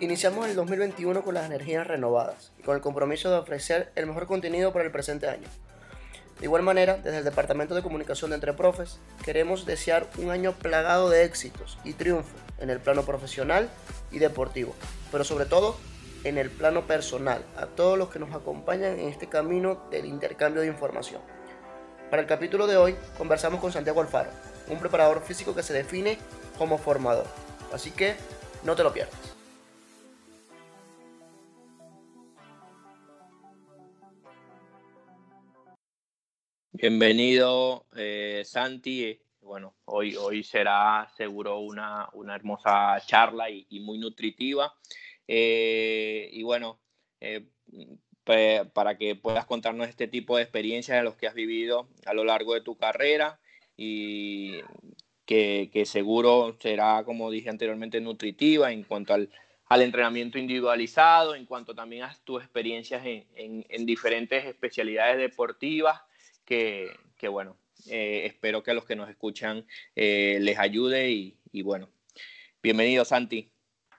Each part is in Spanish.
Iniciamos el 2021 con las energías renovadas y con el compromiso de ofrecer el mejor contenido para el presente año. De igual manera, desde el Departamento de Comunicación de Entre Profes, queremos desear un año plagado de éxitos y triunfos en el plano profesional y deportivo, pero sobre todo en el plano personal, a todos los que nos acompañan en este camino del intercambio de información. Para el capítulo de hoy conversamos con Santiago Alfaro, un preparador físico que se define como formador. Así que no te lo pierdas. Bienvenido, eh, Santi. Bueno, hoy, hoy será seguro una, hermosa charla y, muy nutritiva. Eh, y bueno, eh, para que puedas contarnos este tipo de experiencias de los que has vivido a lo largo de tu carrera y que, seguro será, como dije anteriormente, nutritiva en cuanto al, entrenamiento individualizado, en cuanto también a tus experiencias en diferentes especialidades deportivas que, bueno, eh, espero que a los que nos escuchan eh, les ayude y, bueno, bienvenido Santi.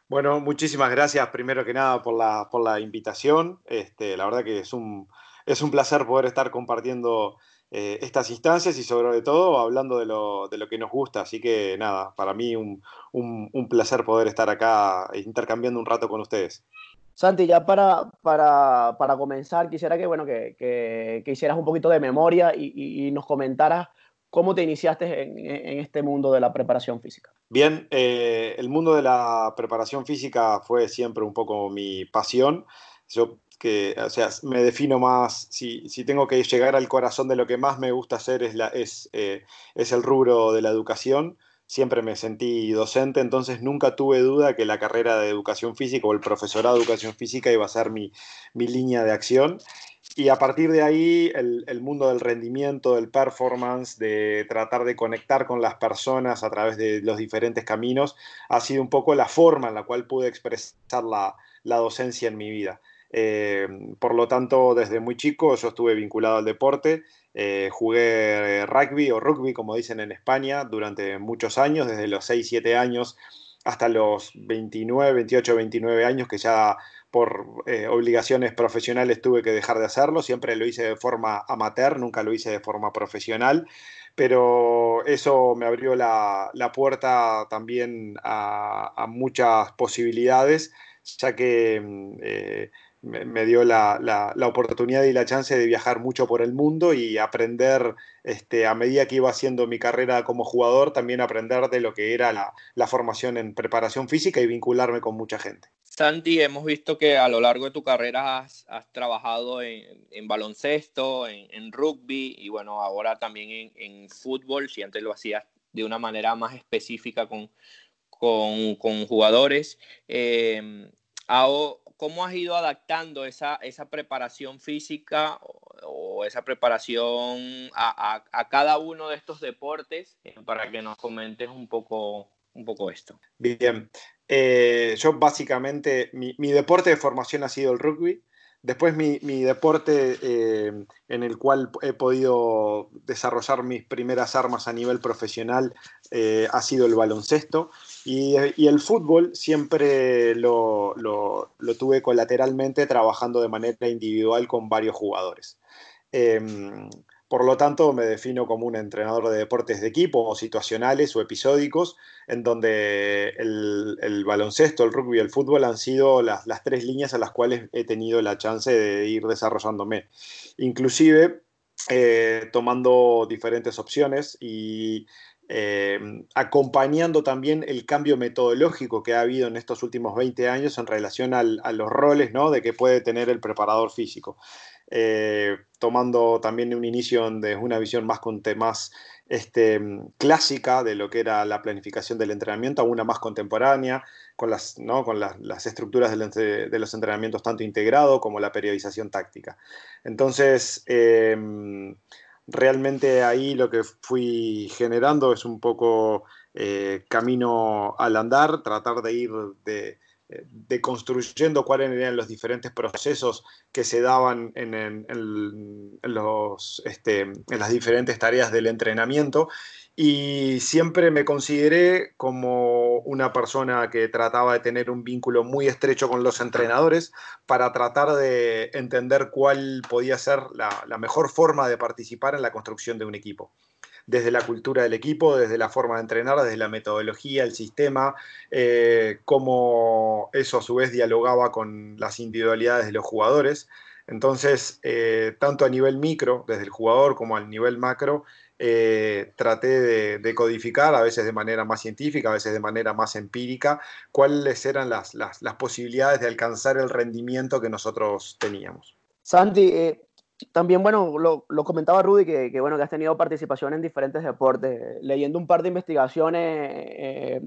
Bueno, muchísimas gracias primero que nada por la, por la invitación. Este, la verdad que es un, es un placer poder estar compartiendo eh, estas instancias y sobre todo hablando de lo, de lo, que nos gusta. Así que nada, para mí un, un placer poder estar acá intercambiando un rato con ustedes. Santi, ya para, para, comenzar, quisiera que, bueno, que, que, hicieras un poquito de memoria y, nos comentaras cómo te iniciaste en, este mundo de la preparación física. Bien, eh, el mundo de la preparación física fue siempre un poco mi pasión. Yo que, o sea, me defino más, si, si, tengo que llegar al corazón de lo que más me gusta hacer es, la, es, eh, es el rubro de la educación siempre me sentí docente, entonces nunca tuve duda que la carrera de educación física o el profesorado de educación física iba a ser mi, línea de acción. Y a partir de ahí, el, mundo del rendimiento, del performance, de tratar de conectar con las personas a través de los diferentes caminos, ha sido un poco la forma en la cual pude expresar la, docencia en mi vida. Eh, por lo tanto, desde muy chico yo estuve vinculado al deporte eh, jugué rugby o rugby, como dicen en España, durante muchos años, desde los 6, 7 años hasta los 29, 28, 29 años, que ya por eh, obligaciones profesionales tuve que dejar de hacerlo. Siempre lo hice de forma amateur, nunca lo hice de forma profesional. Pero eso me abrió la, puerta también a, muchas posibilidades, ya que mm, eh, me, dio la, oportunidad y la chance de viajar mucho por el mundo y aprender, este, a medida que iba haciendo mi carrera como jugador, también aprender de lo que era la, formación en preparación física y vincularme con mucha gente. Santi, hemos visto que a lo largo de tu carrera has, trabajado en, baloncesto, en, rugby y bueno, ahora también en, fútbol, si antes lo hacías de una manera más específica con, con, jugadores. Eh, ahora, ¿cómo has ido adaptando esa, esa preparación física o, esa preparación a, cada uno de estos deportes eh, para que nos comentes un poco, un poco esto? Bien, eh, yo básicamente, mi, deporte de formación ha sido el rugby. Después mi, deporte eh, en el cual he podido desarrollar mis primeras armas a nivel profesional ha sido el baloncesto. Y, el fútbol siempre lo, tuve colateralmente trabajando de manera individual con varios jugadores. Em, por lo tanto, me defino como un entrenador de deportes de equipo o situacionales o episódicos, en donde el, baloncesto, el rugby y el fútbol han sido las, las, tres líneas a las cuales he tenido la chance de ir desarrollándome. Inclusive eh, tomando diferentes opciones y eh, acompañando también el cambio metodológico que ha habido en estos últimos 20 años en relación a los roles ¿no? de que puede tener el preparador físico. Eh, tomando también un inicio de una visión más, más este, clásica de lo que era la planificación del entrenamiento a una más contemporánea, con las, ¿no? con las, estructuras de los entrenamientos tanto integrado como la periodización táctica. Entonces, eh, realmente ahí lo que fui generando es un poco eh, camino al andar, tratar de ir de, de construyendo cuáles eran los diferentes procesos que se daban este, en las diferentes tareas del entrenamiento. Y siempre me consideré como una persona que trataba de tener un vínculo muy estrecho con los entrenadores para tratar de entender cuál podía ser la mejor forma de participar en la construcción de un equipo desde la cultura del equipo, desde la forma de entrenar, desde la metodología, el sistema, eh, cómo eso a su vez dialogaba con las individualidades de los jugadores. Entonces, eh, tanto a nivel micro, desde el jugador, como al nivel macro, eh, traté de, codificar, a veces de manera más científica, a veces de manera más empírica, cuáles eran las posibilidades de alcanzar el rendimiento que nosotros teníamos. Santi, también, bueno, lo, comentaba Rudy, que, bueno, que has tenido participación en diferentes deportes. Leyendo un par de investigaciones eh,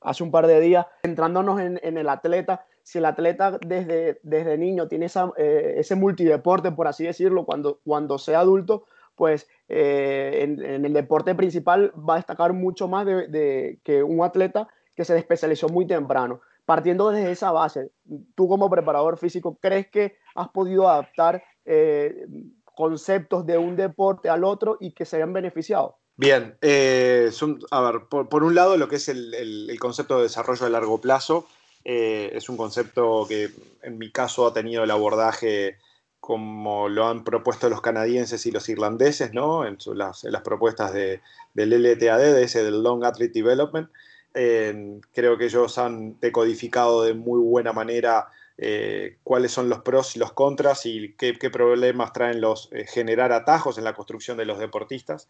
hace un par de días, centrándonos en, el atleta, si el atleta desde, desde niño tiene esa, eh, ese multideporte, por así decirlo, cuando, cuando sea adulto, pues eh, en, el deporte principal va a destacar mucho más de, que un atleta que se especializó muy temprano. Partiendo desde esa base, tú como preparador físico, ¿crees que has podido adaptar eh, conceptos de un deporte al otro y que se hayan beneficiado? Bien, eh, a ver, por, un lado lo que es el, concepto de desarrollo a largo plazo, eh, es un concepto que en mi caso ha tenido el abordaje como lo han propuesto los canadienses y los irlandeses, ¿no? En, las, propuestas de, del LTAD, de ese del Long Athlete Development. creo que ellos han decodificado de muy buena manera eh, cuáles son los pros y los contras y qué, problemas traen los eh, generar atajos en la construcción de los deportistas.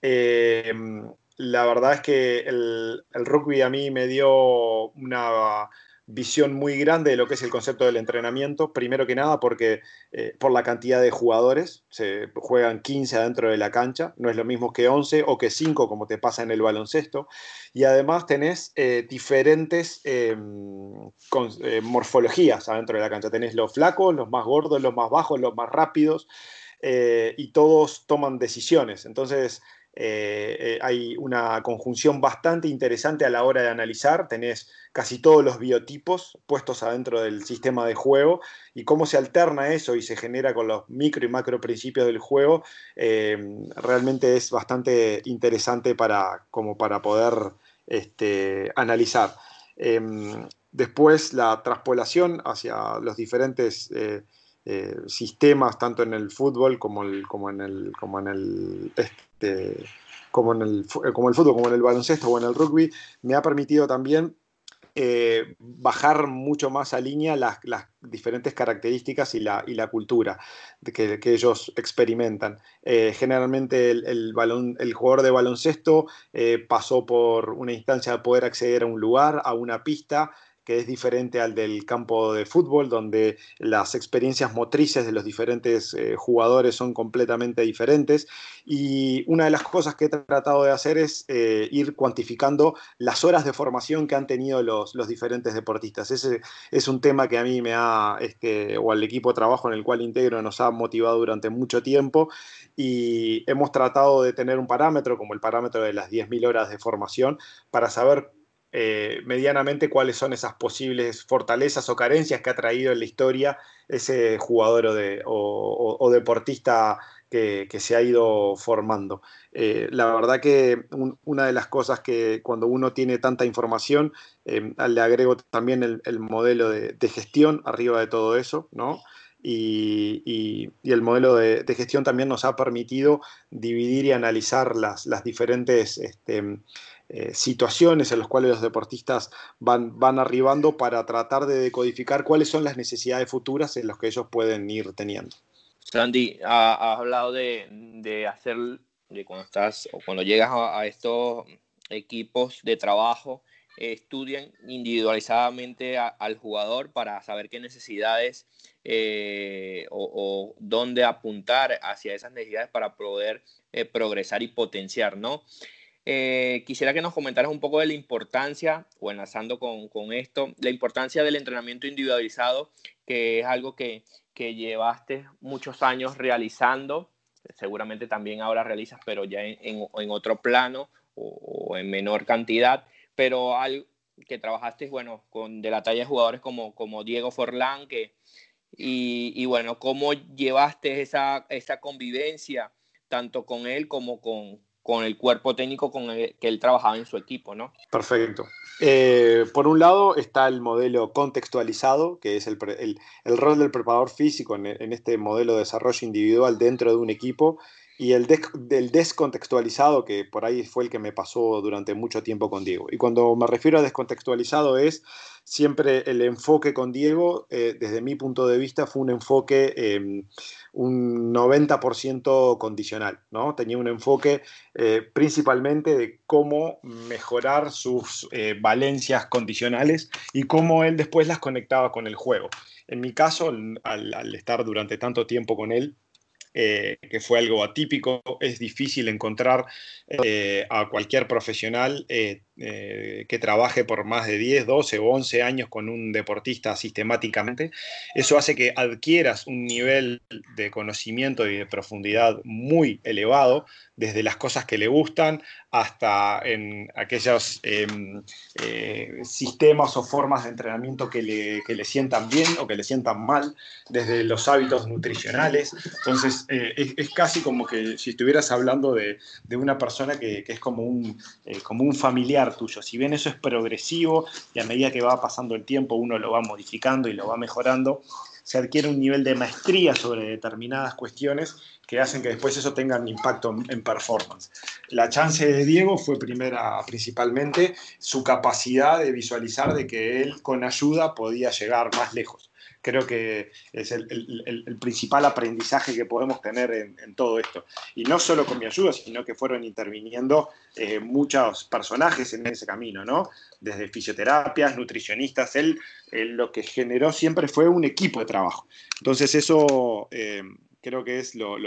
Eh, la verdad es que el, rugby a mí me dio una visión muy grande de lo que es el concepto del entrenamiento, primero que nada porque eh, por la cantidad de jugadores, se juegan 15 adentro de la cancha, no es lo mismo que 11 o que 5 como te pasa en el baloncesto, y además tenés eh, diferentes em, eh, morfologías adentro de la cancha, tenés los flacos, los más gordos, los más bajos, los más rápidos, y todos toman decisiones, entonces eh, eh, hay una conjunción bastante interesante a la hora de analizar. Tenés casi todos los biotipos puestos adentro del sistema de juego y cómo se alterna eso y se genera con los micro y macro principios del juego. Eh, realmente es bastante interesante para, como para poder este, analizar. Em, después la traspolación hacia los diferentes sistemas, tanto en el fútbol como, en el, como en el este, como, en el, como el fútbol, como en el baloncesto o en el rugby, me ha permitido también eh, bajar mucho más a línea las, diferentes características y la, y la cultura que, que, ellos experimentan. Eh, generalmente el, el, balón, el, jugador de baloncesto eh, pasó por una instancia de poder acceder a un lugar, a una pista, que es diferente al del campo de fútbol, donde las experiencias motrices de los diferentes eh, jugadores son completamente diferentes. Y una de las cosas que he tratado de hacer es eh, ir cuantificando las horas de formación que han tenido los, los, diferentes deportistas. Ese es un tema que a mí me ha, este, o al equipo de trabajo en el cual integro, nos ha motivado durante mucho tiempo y hemos tratado de tener un parámetro como el parámetro de las 10.000 horas de formación para saber eh, medianamente cuáles son esas posibles fortalezas o carencias que ha traído en la historia ese jugador o, de, o, deportista que, se ha ido formando. Eh, la verdad que una de las cosas que cuando uno tiene tanta información, eh, le agrego también el, el modelo de, gestión arriba de todo eso, ¿no? Y, el modelo de, de, gestión también nos ha permitido dividir y analizar las, las diferentes... Este, eh, situaciones en las cuales los deportistas van, van arribando para tratar de decodificar cuáles son las necesidades futuras en las que ellos pueden ir teniendo. Sandy, has hablado de, de, hacer, de cuando estás o cuando llegas a, estos equipos de trabajo, estudian individualizadamente al jugador para saber qué necesidades eh, o, o, dónde apuntar hacia esas necesidades para poder eh, progresar y potenciar, ¿no? Eh, quisiera que nos comentaras un poco de la importancia, o enlazando con, con, esto, la importancia del entrenamiento individualizado, que es algo que, que llevaste muchos años realizando. Seguramente también ahora realizas, pero ya en, en, otro plano o, en menor cantidad, pero algo que trabajaste, bueno, con de la talla de jugadores como, como Diego Forlán, que, y, y bueno, cómo llevaste esa, esa convivencia tanto con él como con, con el cuerpo técnico con el que él trabajaba en su equipo, ¿no? Perfecto. Eh, por un lado está el modelo contextualizado, que es el, el, rol del preparador físico en, en, este modelo de desarrollo individual dentro de un equipo, y el del descontextualizado, que por ahí fue el que me pasó durante mucho tiempo con Diego. Y cuando me refiero a descontextualizado es siempre el enfoque con Diego, eh, desde mi punto de vista, fue un enfoque em, un 90% condicional, ¿no? Tenía un enfoque eh, principalmente de cómo mejorar sus eh, valencias condicionales y cómo él después las conectaba con el juego. En mi caso, al, estar durante tanto tiempo con él, que fue algo atípico. Es difícil encontrar a cualquier profesional que trabaje por más de 10, 12 o 11 años con un deportista sistemáticamente. Eso hace que adquieras un nivel de conocimiento y de profundidad muy elevado, desde las cosas que le gustan hasta en aquellos em, sistemas o formas de entrenamiento que le, que le sientan bien o que le sientan mal, desde los hábitos nutricionales. Entonces, eh, es, casi como que si estuvieras hablando de, una persona que, es como un, eh, como un familiar tuyo. Si bien eso es progresivo y a medida que va pasando el tiempo uno lo va modificando y lo va mejorando, se adquiere un nivel de maestría sobre determinadas cuestiones que hacen que después eso tenga un impacto en performance. La chance de Diego fue primera, principalmente su capacidad de visualizar de que él con ayuda podía llegar más lejos creo que es el, principal aprendizaje que podemos tener en, todo esto. Y no solo con mi ayuda, sino que fueron interviniendo eh, muchos personajes en ese camino, ¿no? Desde fisioterapias, nutricionistas, él, lo que generó siempre fue un equipo de trabajo. Entonces eso... Eh, creo que es lo,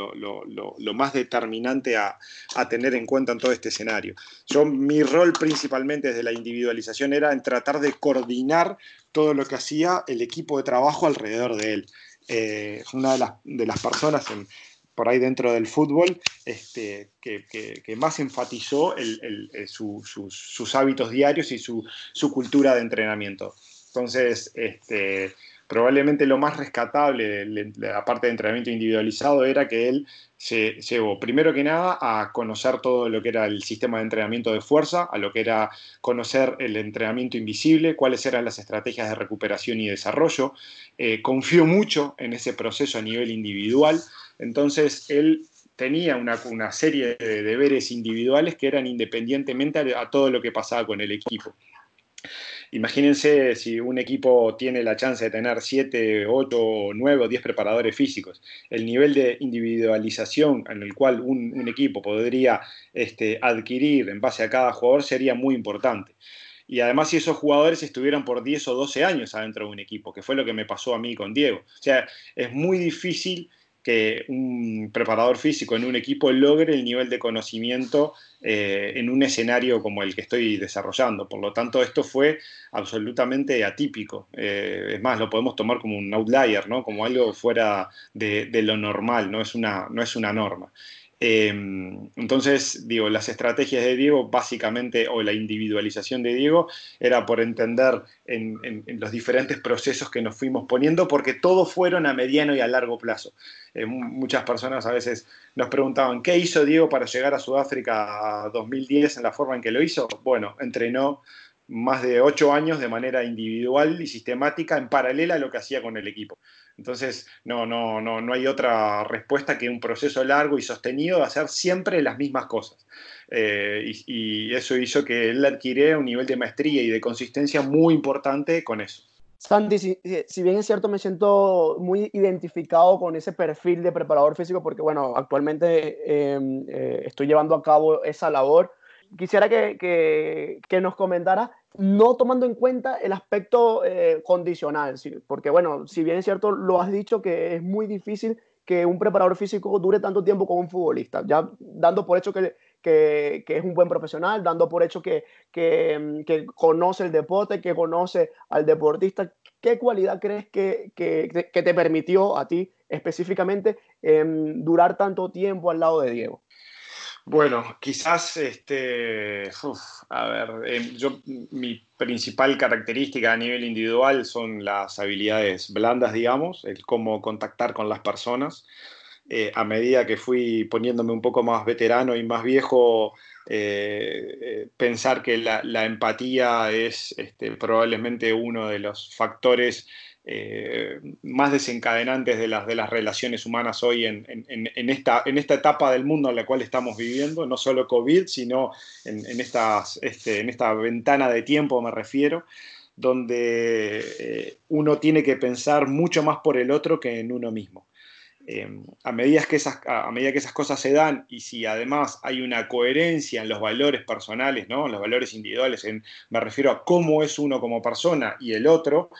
más determinante a, a, tener en cuenta en todo este escenario. Yo, mi rol principalmente desde la individualización era en tratar de coordinar todo lo que hacía el equipo de trabajo alrededor de él. Eh, una de las, de las personas por ahí dentro del fútbol este, que, que, más enfatizó el, sus hábitos diarios y su, su, cultura de entrenamiento. Entonces, este, probablemente lo más rescatable de la parte de entrenamiento individualizado era que él se llevó primero que nada a conocer todo lo que era el sistema de entrenamiento de fuerza, a lo que era conocer el entrenamiento invisible, cuáles eran las estrategias de recuperación y desarrollo. Eh, confió mucho en ese proceso a nivel individual, entonces él tenía una, una serie de deberes individuales que eran independientemente a todo lo que pasaba con el equipo. Imagínense si un equipo tiene la chance de tener 7, 8, 9 o 10 preparadores físicos. El nivel de individualización en el cual un, equipo podría este, adquirir en base a cada jugador sería muy importante. Y además si esos jugadores estuvieran por 10 o 12 años adentro de un equipo, que fue lo que me pasó a mí con Diego. O sea, es muy difícil que un preparador físico en un equipo logre el nivel de conocimiento eh, en un escenario como el que estoy desarrollando. Por lo tanto, esto fue absolutamente atípico. Eh, es más, lo podemos tomar como un outlier, ¿no? como algo fuera de, de, lo normal, no es una, no es una norma. Em, entonces, digo, las estrategias de Diego, básicamente, o la individualización de Diego, era por entender en, los diferentes procesos que nos fuimos poniendo, porque todos fueron a mediano y a largo plazo. Eh, muchas personas a veces nos preguntaban, ¿qué hizo Diego para llegar a Sudáfrica 2010 en la forma en que lo hizo? Bueno, entrenó más de ocho años de manera individual y sistemática en paralela a lo que hacía con el equipo. Entonces, no, no, no, no hay otra respuesta que un proceso largo y sostenido de hacer siempre las mismas cosas. Eh, y, eso hizo que él adquiriera un nivel de maestría y de consistencia muy importante con eso. Santi, si, bien es cierto, me siento muy identificado con ese perfil de preparador físico porque, bueno, actualmente em, eh, estoy llevando a cabo esa labor quisiera que, que, nos comentara, no tomando en cuenta el aspecto eh, condicional, porque bueno, si bien es cierto, lo has dicho que es muy difícil que un preparador físico dure tanto tiempo como un futbolista, ya dando por hecho que, que, que es un buen profesional, dando por hecho que, que, conoce el deporte, que conoce al deportista, ¿qué cualidad crees que, te permitió a ti específicamente em, durar tanto tiempo al lado de Diego? Bueno, quizás, este, a ver, em, yo, mi principal característica a nivel individual son las habilidades blandas, digamos, el cómo contactar con las personas. Eh, a medida que fui poniéndome un poco más veterano y más viejo, eh, eh, pensar que la, empatía es este, probablemente uno de los factores eh, más desencadenantes de las, de las relaciones humanas hoy en, esta, en esta etapa del mundo en la cual estamos viviendo, no solo COVID, sino en, estas, este, en esta ventana de tiempo me refiero, donde eh, uno tiene que pensar mucho más por el otro que en uno mismo. Eh, a, medida que esas, a medida que esas cosas se dan y si además hay una coherencia en los valores personales, ¿no? en los valores individuales, me refiero a cómo es uno como persona y el otro,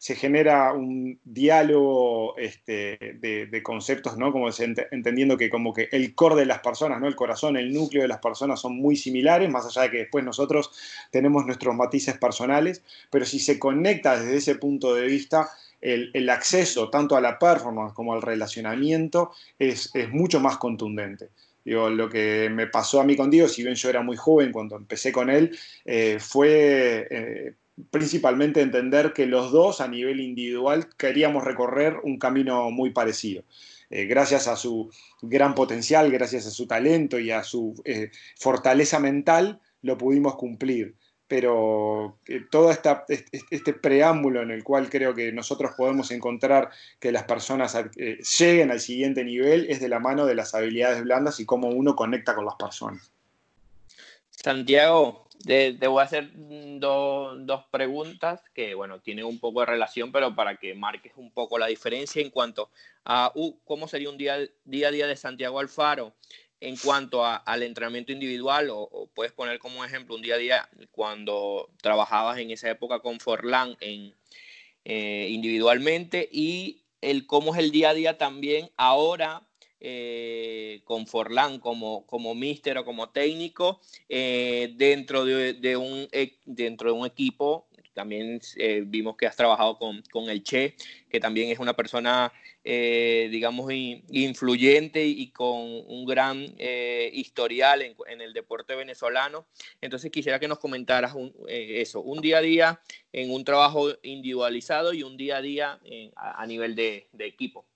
se genera un diálogo este, de, conceptos, ¿no? Como entendiendo que como que el core de las personas, ¿no? El corazón, el núcleo de las personas son muy similares, más allá de que después nosotros tenemos nuestros matices personales, pero si se conecta desde ese punto de vista, el, acceso tanto a la performance como al relacionamiento es, mucho más contundente. Digo, lo que me pasó a mí con Diego, si bien yo era muy joven cuando empecé con él, eh, fue eh, principalmente entender que los dos a nivel individual queríamos recorrer un camino muy parecido. Eh, gracias a su gran potencial, gracias a su talento y a su eh, fortaleza mental, lo pudimos cumplir. Pero eh, todo esta, este, preámbulo en el cual creo que nosotros podemos encontrar que las personas lleguen al siguiente nivel es de la mano de las habilidades blandas y cómo uno conecta con las personas. Santiago, te, voy a hacer dos preguntas que, bueno, tienen un poco de relación, pero para que marques un poco la diferencia en cuanto a uh, cómo sería un día, día a día de Santiago Alfaro en cuanto al entrenamiento individual, o, puedes poner como ejemplo un día a día cuando trabajabas en esa época con Forlán en, eh, individualmente y el cómo es el día a día también ahora eh, con Forlán como, como míster o como técnico eh, dentro, de, un, e, dentro de un equipo. También eh, vimos que has trabajado con, el Che, que también es una persona, digamos, influyente y con un gran historial en, el deporte venezolano. Entonces quisiera que nos comentaras eso, un día a día en un trabajo individualizado y un día a día a, nivel de equipo.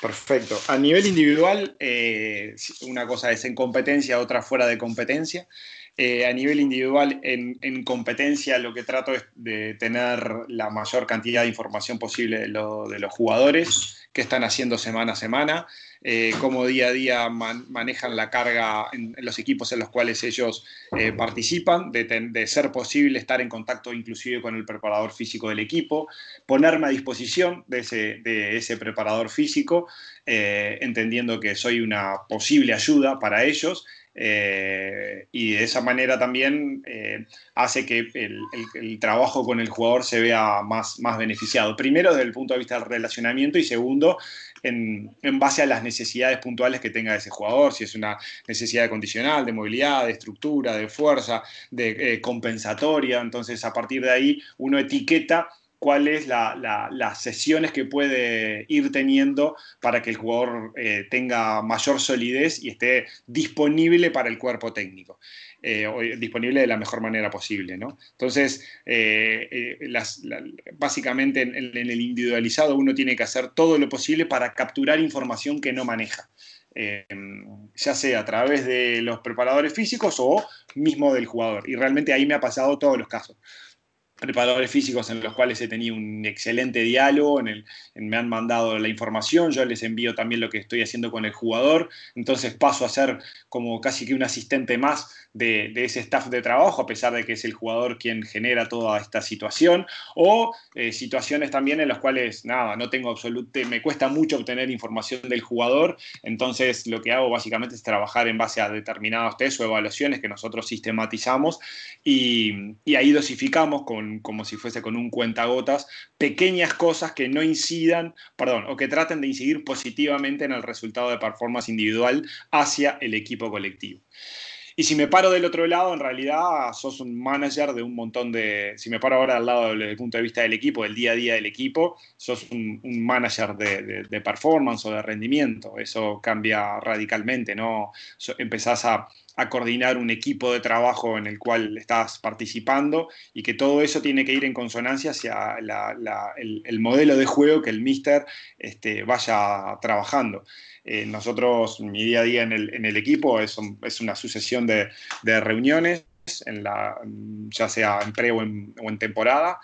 Perfecto. A nivel individual, eh, una cosa es en competencia, otra fuera de competencia. Eh, a nivel individual, en, competencia, lo que trato es de tener la mayor cantidad de información posible de, de los jugadores, qué están haciendo semana a semana, eh, cómo día a día manejan la carga en, los equipos en los cuales ellos eh, participan, de, ser posible estar en contacto inclusive con el preparador físico del equipo, ponerme a disposición de ese, preparador físico, eh, entendiendo que soy una posible ayuda para ellos. y de esa manera también hace que el, trabajo con el jugador se vea más, más beneficiado. Primero desde el punto de vista del relacionamiento y segundo en, base a las necesidades puntuales que tenga ese jugador, si es una necesidad condicional, de movilidad, de estructura, de fuerza, de eh, compensatoria. Entonces, a partir de ahí, uno etiqueta cuáles la, las sesiones que puede ir teniendo para que el jugador eh, tenga mayor solidez y esté disponible para el cuerpo técnico. Eh, disponible de la mejor manera posible. ¿no? Entonces, eh, básicamente en, el individualizado uno tiene que hacer todo lo posible para capturar información que no maneja. ya sea a través de los preparadores físicos o mismo del jugador. Y realmente ahí me ha pasado todos los casos preparadores físicos en los cuales he tenido un excelente diálogo, me han mandado la información, yo les envío también lo que estoy haciendo con el jugador, entonces paso a ser como casi que un asistente más de, ese staff de trabajo, a pesar de que es el jugador quien genera toda esta situación, o eh, situaciones también en las cuales, nada, no tengo absoluto, me cuesta mucho obtener información del jugador, entonces lo que hago básicamente es trabajar en base a determinados test o evaluaciones que nosotros sistematizamos y, y ahí dosificamos con como si fuese con un cuentagotas, pequeñas cosas que no incidan, perdón, o que traten de incidir positivamente en el resultado de performance individual hacia el equipo colectivo. Y si me paro del otro lado, en realidad sos un manager de un montón de, si me paro ahora al lado desde el punto de vista del equipo, del día a día del equipo, sos un, manager de, performance o de rendimiento. Eso cambia radicalmente, ¿no? empezás a, coordinar un equipo de trabajo en el cual estás participando y que todo eso tiene que ir en consonancia hacia el, modelo de juego que el mister este, vaya trabajando. Eh, nosotros, mi día a día en el, equipo es, una sucesión de, reuniones, ya sea en pre o en, temporada.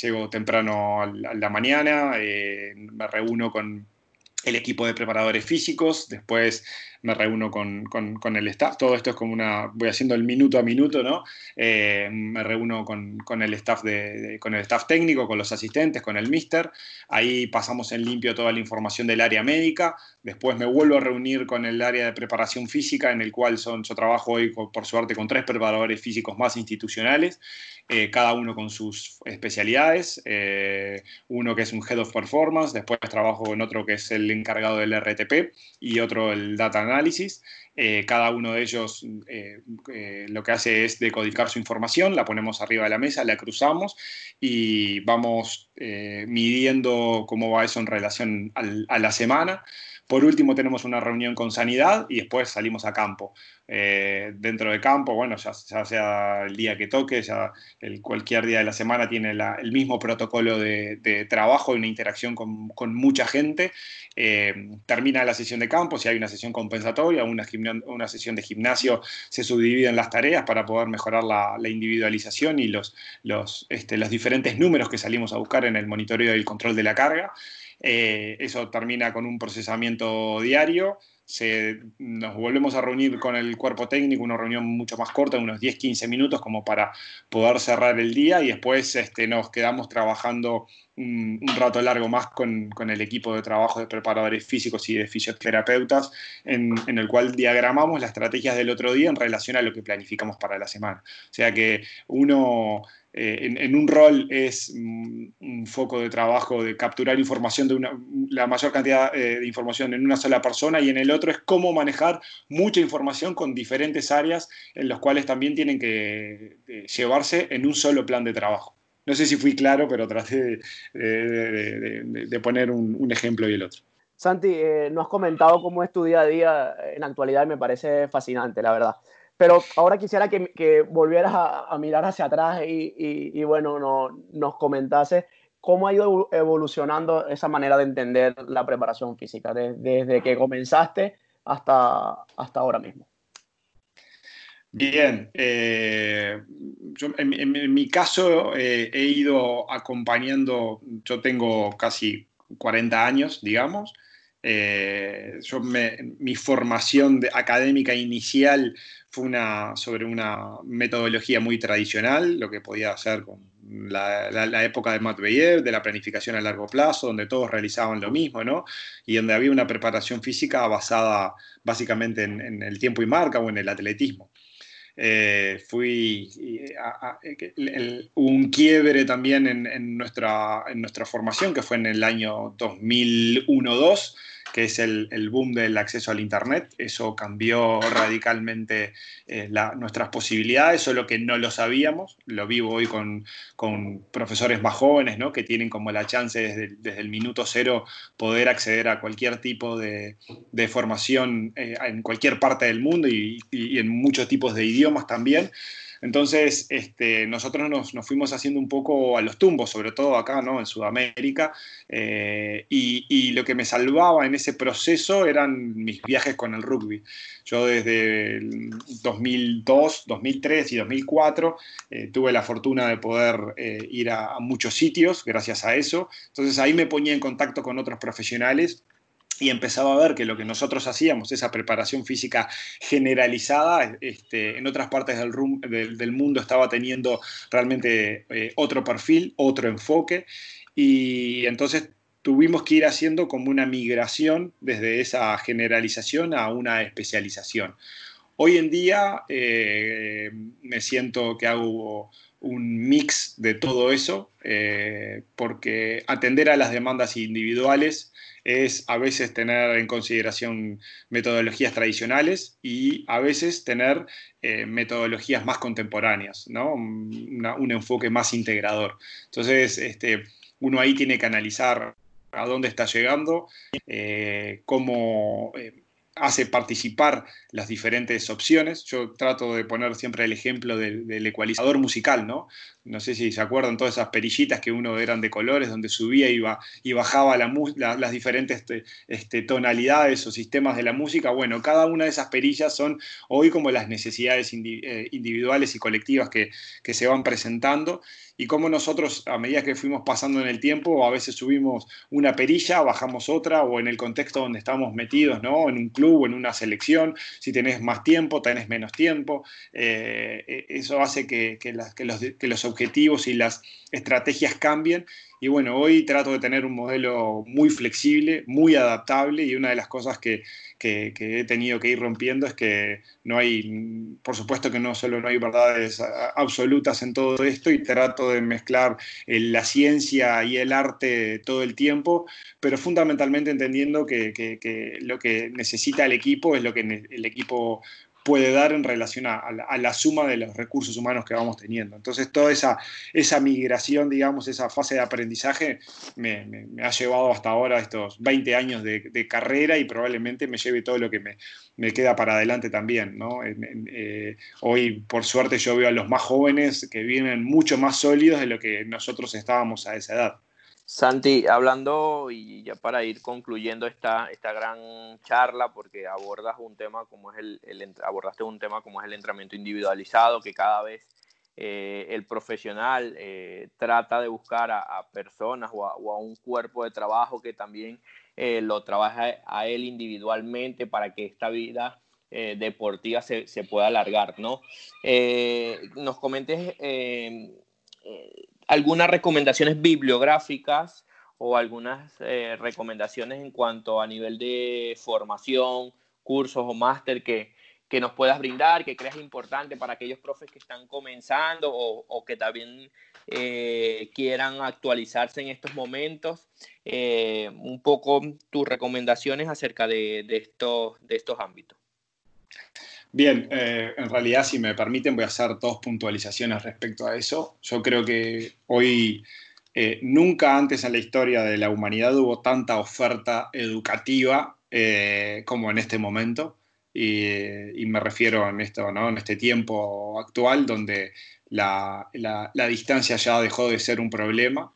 Llego temprano a la, mañana, eh, me reúno con el equipo de preparadores físicos, después me reúno con, con, el staff, todo esto es como una, voy haciendo el minuto a minuto, ¿no? Eh, me reúno con, el staff de, con el staff técnico, con los asistentes, con el mister, ahí pasamos en limpio toda la información del área médica, después me vuelvo a reunir con el área de preparación física, en el cual son, yo trabajo hoy, por suerte, con tres preparadores físicos más institucionales, eh, cada uno con sus especialidades, eh, uno que es un Head of Performance, después trabajo en otro que es el encargado del RTP y otro el Data Analysis. Eh, cada uno de ellos lo que hace es decodificar su información, la ponemos arriba de la mesa, la cruzamos y vamos midiendo cómo va eso en relación a la semana. Por último, tenemos una reunión con sanidad y después salimos a campo. Eh, dentro de campo, bueno, ya, sea el día que toque, ya el, cualquier día de la semana tiene el mismo protocolo de, trabajo y una interacción con, mucha gente. Eh, termina la sesión de campo, si hay una sesión compensatoria, una, una sesión de gimnasio, se subdividen las tareas para poder mejorar la, individualización y los, los, este, los diferentes números que salimos a buscar en el monitoreo y el control de la carga. Eh, eso termina con un procesamiento diario. nos volvemos a reunir con el cuerpo técnico, una reunión mucho más corta, unos 10-15 minutos, como para poder cerrar el día y después este, nos quedamos trabajando un, rato largo más con, el equipo de trabajo de preparadores físicos y de fisioterapeutas, en, en, el cual diagramamos las estrategias del otro día en relación a lo que planificamos para la semana. O sea que uno eh, en, un rol es un foco de trabajo de capturar información de una, la mayor cantidad eh, de información en una sola persona y en el otro es cómo manejar mucha información con diferentes áreas en los cuales también tienen que eh, llevarse en un solo plan de trabajo. No sé si fui claro, pero traté de, poner un, ejemplo y el otro. Santi, no has comentado cómo es tu día a día en la actualidad y me parece fascinante, la verdad. Pero ahora quisiera que, volvieras a, mirar hacia atrás y, bueno, no, nos comentase cómo ha ido evolucionando esa manera de entender la preparación física, desde que comenzaste hasta, hasta ahora mismo. Bien, eh, en, mi caso eh, he ido acompañando, yo tengo casi 40 años, digamos, eh, yo mi formación académica inicial fue una, sobre una metodología muy tradicional, lo que podía hacer con la, época de Matt Beyer, de la planificación a largo plazo, donde todos realizaban lo mismo, ¿no? Y donde había una preparación física basada básicamente en, el tiempo y marca o en el atletismo. Eh, fui un quiebre también en, en, nuestra, en nuestra formación, que fue en el año 2001-2, que es el, boom del acceso al Internet. Eso cambió radicalmente eh, nuestras posibilidades, solo que no lo sabíamos. Lo vivo hoy con, profesores más jóvenes, ¿no? que tienen como la chance desde, el minuto cero poder acceder a cualquier tipo de, formación eh, en cualquier parte del mundo y, y en muchos tipos de idiomas también. Entonces, este, nosotros nos, fuimos haciendo un poco a los tumbos, sobre todo acá, ¿no? En Sudamérica, eh, y, lo que me salvaba en ese proceso eran mis viajes con el rugby. Yo desde 2002, 2003 y 2004 eh, tuve la fortuna de poder eh, ir a muchos sitios gracias a eso. Entonces ahí me ponía en contacto con otros profesionales y empezaba a ver que lo que nosotros hacíamos, esa preparación física generalizada, este, en otras partes del, mundo estaba teniendo realmente eh, otro perfil, otro enfoque, y entonces tuvimos que ir haciendo como una migración desde esa generalización a una especialización. Hoy en día eh, me siento que hago mix de todo eso, eh, porque atender a las demandas individuales es a veces tener en consideración metodologías tradicionales y a veces tener eh, metodologías más contemporáneas, ¿no? un enfoque más integrador. Entonces, este, uno ahí tiene que analizar a dónde está llegando, cómo hace participar las diferentes opciones. Yo trato de poner siempre el ejemplo del, ecualizador musical, ¿no? No sé si se acuerdan todas esas perillitas que uno eran de colores, donde subía y, y bajaba las diferentes este, este, tonalidades o sistemas de la música. Bueno, cada una de esas perillas son hoy como las necesidades eh, individuales y colectivas que se van presentando y cómo nosotros, a medida que fuimos pasando en el tiempo, a veces subimos una perilla, bajamos otra, o en el contexto donde estamos metidos, ¿no? En un club o en una selección, si tenés más tiempo, tenés menos tiempo. Eh, e, eso hace que los objetivos y las estrategias cambien y bueno, hoy trato de tener un modelo muy flexible, muy adaptable y una de las cosas que, he tenido que ir rompiendo es que no hay, por supuesto que no solo no hay verdades absolutas en todo esto y trato de mezclar la ciencia y el arte todo el tiempo, pero fundamentalmente entendiendo que, que lo que necesita el equipo es lo que el equipo puede dar en relación a, la, suma de los recursos humanos que vamos teniendo. Entonces, toda esa, esa migración, digamos, esa fase de aprendizaje me, ha llevado hasta ahora estos 20 años de, carrera y probablemente me lleve todo lo que me, queda para adelante también. Eh, hoy, por suerte, yo veo a los más jóvenes que vienen mucho más sólidos de lo que nosotros estábamos a esa edad. Santi, hablando y ya para ir concluyendo esta, esta gran charla, porque abordas un tema como es el, abordaste un tema como es el entrenamiento individualizado, que cada vez eh, el profesional eh, trata de buscar a, personas o a, un cuerpo de trabajo que también eh, lo trabaja a él individualmente para que esta vida deportiva se, se, pueda alargar, ¿no? nos comentes algunas recomendaciones bibliográficas o algunas eh, recomendaciones en cuanto a nivel de formación, cursos o máster que, que nos puedas brindar, que creas importante para aquellos profes que están comenzando o, que también eh, quieran actualizarse en estos momentos. Eh, un poco tus recomendaciones acerca de, de, estos, de estos ámbitos. Bien, eh, en realidad, si me permiten, voy a hacer dos puntualizaciones respecto a eso. Yo creo que hoy, eh, nunca antes en la historia de la humanidad hubo tanta oferta educativa eh, como en este momento. Y, me refiero en, esto, en este tiempo actual donde la, distancia ya dejó de ser un problema.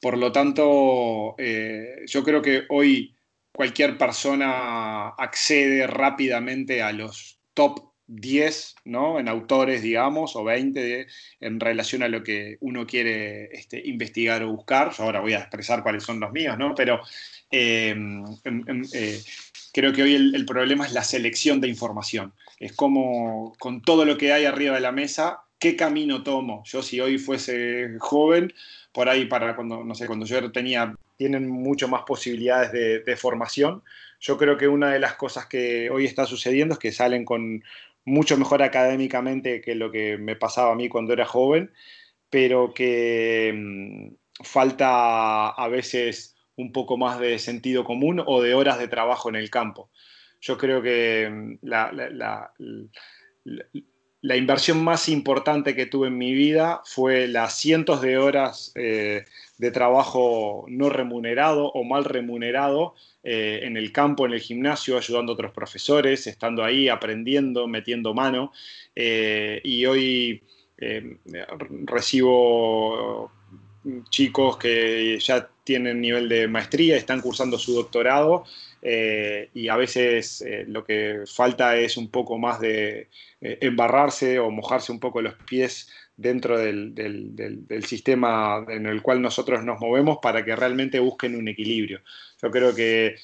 Por lo tanto, yo creo que hoy cualquier persona accede rápidamente a los top 10 ¿no? en autores, digamos, o 20 en relación a lo que uno quiere este, investigar o buscar. Yo ahora voy a expresar cuáles son los míos, ¿no? pero em, em, em, eh, creo que hoy el, problema es la selección de información. Es como con todo lo que hay arriba de la mesa, ¿qué camino tomo? Yo si hoy fuese joven, por ahí para cuando, no sé, cuando yo tenía, tienen mucho más posibilidades de formación yo creo que una de las cosas que hoy está sucediendo es que salen con mucho mejor académicamente que lo que me pasaba a mí cuando era joven, pero que mm, falta a veces un poco más de sentido común o de horas de trabajo en el campo. Yo creo que mm, la, inversión más importante que tuve en mi vida fue las cientos de horas eh, de trabajo no remunerado o mal remunerado eh, en el campo, en el gimnasio, ayudando a otros profesores, estando ahí, aprendiendo, metiendo mano. Eh, y hoy eh, recibo chicos que ya tienen nivel de maestría, están cursando su doctorado y a veces lo que falta es un poco más de embarrarse o mojarse un poco los pies dentro del, sistema en el cual nosotros nos movemos para que realmente busquen un equilibrio. Yo creo que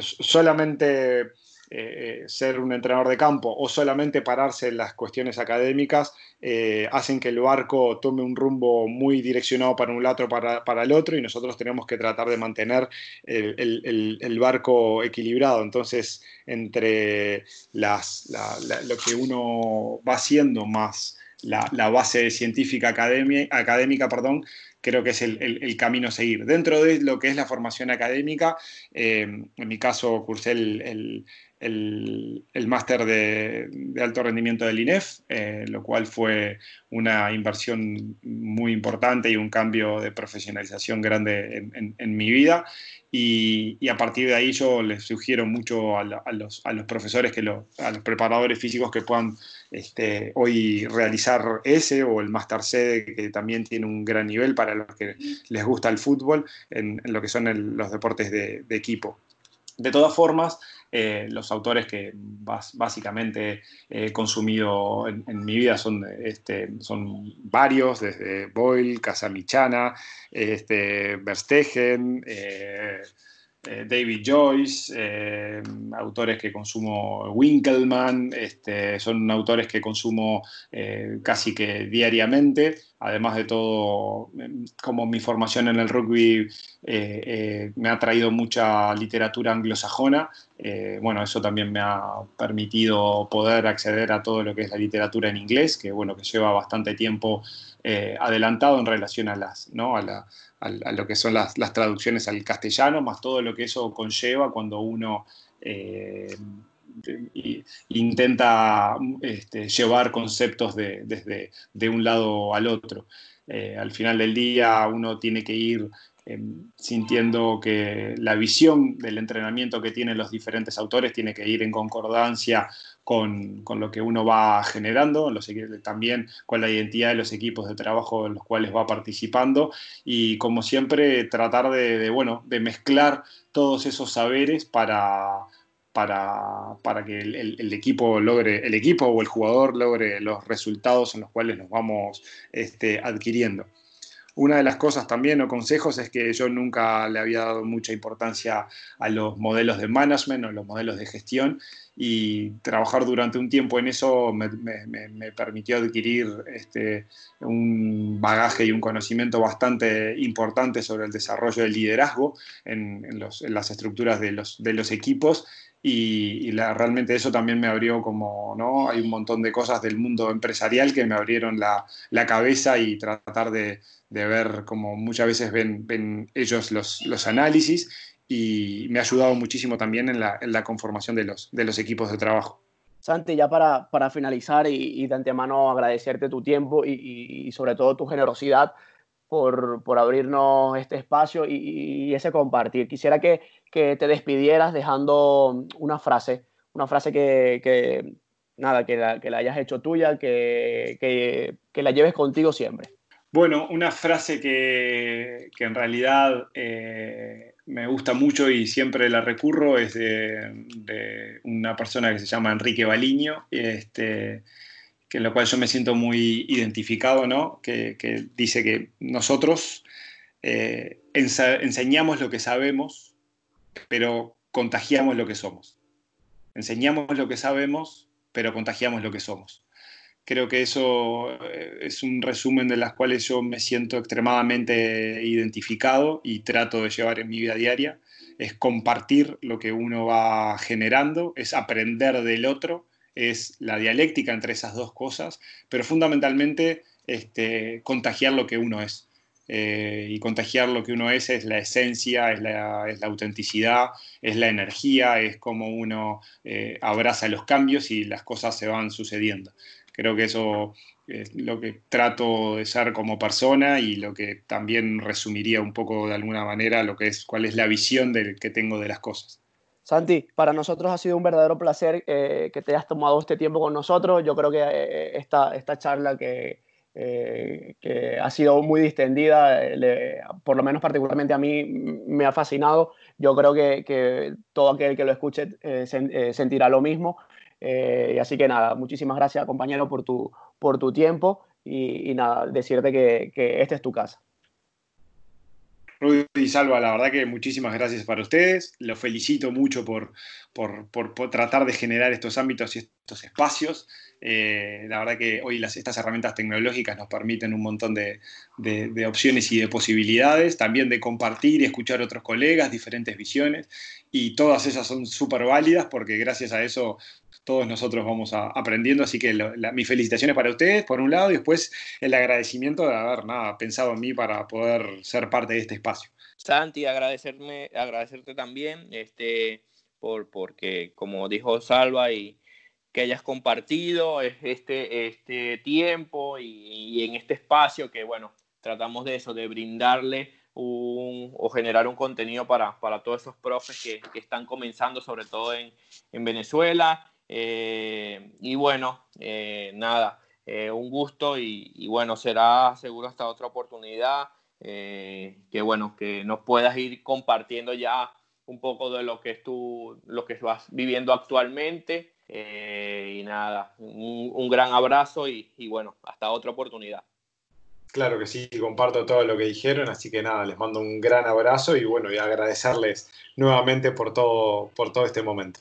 solamente eh, ser un entrenador de campo o solamente pararse en las cuestiones académicas eh, hacen que el barco tome un rumbo muy direccionado para un lado para, para el otro y nosotros tenemos que tratar de mantener el, barco equilibrado. Entonces, entre las, lo que uno va haciendo más la, base científica académica, perdón, creo que es el, camino a seguir. Dentro de lo que es la formación académica, eh, en mi caso cursé el, el, máster de, alto rendimiento del INEF, eh, lo cual fue una inversión muy importante y un cambio de profesionalización grande en, mi vida. Y, a partir de ahí yo les sugiero mucho a, los, profesores, que a los preparadores físicos que puedan este, hoy realizar ese o el máster C, que también tiene un gran nivel para los que les gusta el fútbol, en, lo que son los deportes de equipo. De todas formas, eh, los autores que básicamente he consumido en, mi vida son, este, son varios, desde Boyle, Casamichana, este, Verstegen, eh, eh, David Joyce, autores que consumo Winkelmann, este, son autores que consumo casi que diariamente además de todo, em, como mi formación en el rugby eh, eh, me ha traído mucha literatura anglosajona, eh, bueno, eso también me ha permitido poder acceder a todo lo que es la literatura en inglés, que bueno, que lleva bastante tiempo adelantado en relación a las, ¿no? a, lo que son las, traducciones al castellano, más todo lo que eso conlleva cuando uno intenta este, llevar conceptos de, desde de un lado al otro. Eh, al final del día uno tiene que ir em, sintiendo que la visión del entrenamiento que tienen los diferentes autores tiene que ir en concordancia con, con lo que uno va generando, también con la identidad de los equipos de trabajo en los cuales va participando y como siempre tratar de bueno, de mezclar todos esos saberes para para, para que el, equipo logre, el equipo o el jugador logre los resultados en los cuales nos vamos este, adquiriendo. Una de las cosas también o consejos es que yo nunca le había dado mucha importancia a los modelos de management o los modelos de gestión y trabajar durante un tiempo en eso me, permitió adquirir este, un bagaje y un conocimiento bastante importante sobre el desarrollo del liderazgo en, las estructuras de los equipos y, realmente eso también me abrió como, ¿no? Hay un montón de cosas del mundo empresarial que me abrieron la, la cabeza y tratar de, de, ver como muchas veces ven, ven ellos los, los, análisis y me ha ayudado muchísimo también en la, en la conformación de los, de los equipos de trabajo. Santi, ya para, para finalizar y, de antemano agradecerte tu tiempo y, y sobre todo tu generosidad por, por abrirnos este espacio y, ese compartir. Quisiera que, que, te despidieras dejando una frase, una frase que, que nada, que la, que la, hayas hecho tuya, que, que, la lleves contigo siempre. Bueno, una frase que, en realidad eh, me gusta mucho y siempre la recurro es de, de, una persona que se llama Enrique Baliño, este, que en lo cual yo me siento muy identificado, ¿no? que, dice que nosotros eh, enseñamos lo que sabemos, pero contagiamos lo que somos. Enseñamos lo que sabemos, pero contagiamos lo que somos. Creo que eso eh, es un resumen de las cuales yo me siento extremadamente identificado y trato de llevar en mi vida diaria. Es compartir lo que uno va generando, es aprender del otro es la dialéctica entre esas dos cosas, pero fundamentalmente este, contagiar lo que uno es. Eh, y contagiar lo que uno es es la esencia, es la, autenticidad, es la energía, es como uno eh, abraza los cambios y las cosas se van sucediendo. Creo que eso es lo que trato de ser como persona y lo que también resumiría un poco de alguna manera lo que es cuál es la visión del, que tengo de las cosas. Santi, para nosotros ha sido un verdadero placer eh, que te hayas tomado este tiempo con nosotros. Yo creo que eh, esta, esta charla que, eh, que ha sido muy distendida, por lo menos particularmente a mí me ha fascinado. Yo creo que, que todo aquel que lo escuche sentirá lo mismo. y así que nada, muchísimas gracias compañero por tu, por tu tiempo y, decirte que, que esta es tu casa. Rudy Salva, la verdad que muchísimas gracias para ustedes. Los felicito mucho por, por, tratar de generar estos ámbitos y estos espacios. Eh, la verdad que hoy estas herramientas tecnológicas nos permiten un montón de, opciones y de posibilidades, también de compartir y escuchar otros colegas, diferentes visiones, y todas ellas son súper válidas porque gracias a eso todos nosotros vamos aprendiendo, así que mis felicitaciones para ustedes, por un lado, y después el agradecimiento de haber nada, pensado en mí para poder ser parte de este espacio. Santi, agradecerme, agradecerte también, este, por, porque como dijo Salva, y que hayas compartido este, este tiempo y, en este espacio que, bueno, tratamos de eso, de brindarle un, o generar un contenido para, para todos esos profes que, que, están comenzando, sobre todo en, en Venezuela. Eh, y bueno, eh, nada, eh, un gusto y, bueno, será seguro hasta otra oportunidad. que bueno, que nos puedas ir compartiendo ya un poco de lo que, es tú, lo que vas viviendo actualmente. Y nada, un, gran abrazo y, bueno, hasta otra oportunidad. Claro que sí, comparto todo lo que dijeron, así que nada, les mando un gran abrazo y bueno, y agradecerles nuevamente por todo, por todo este momento.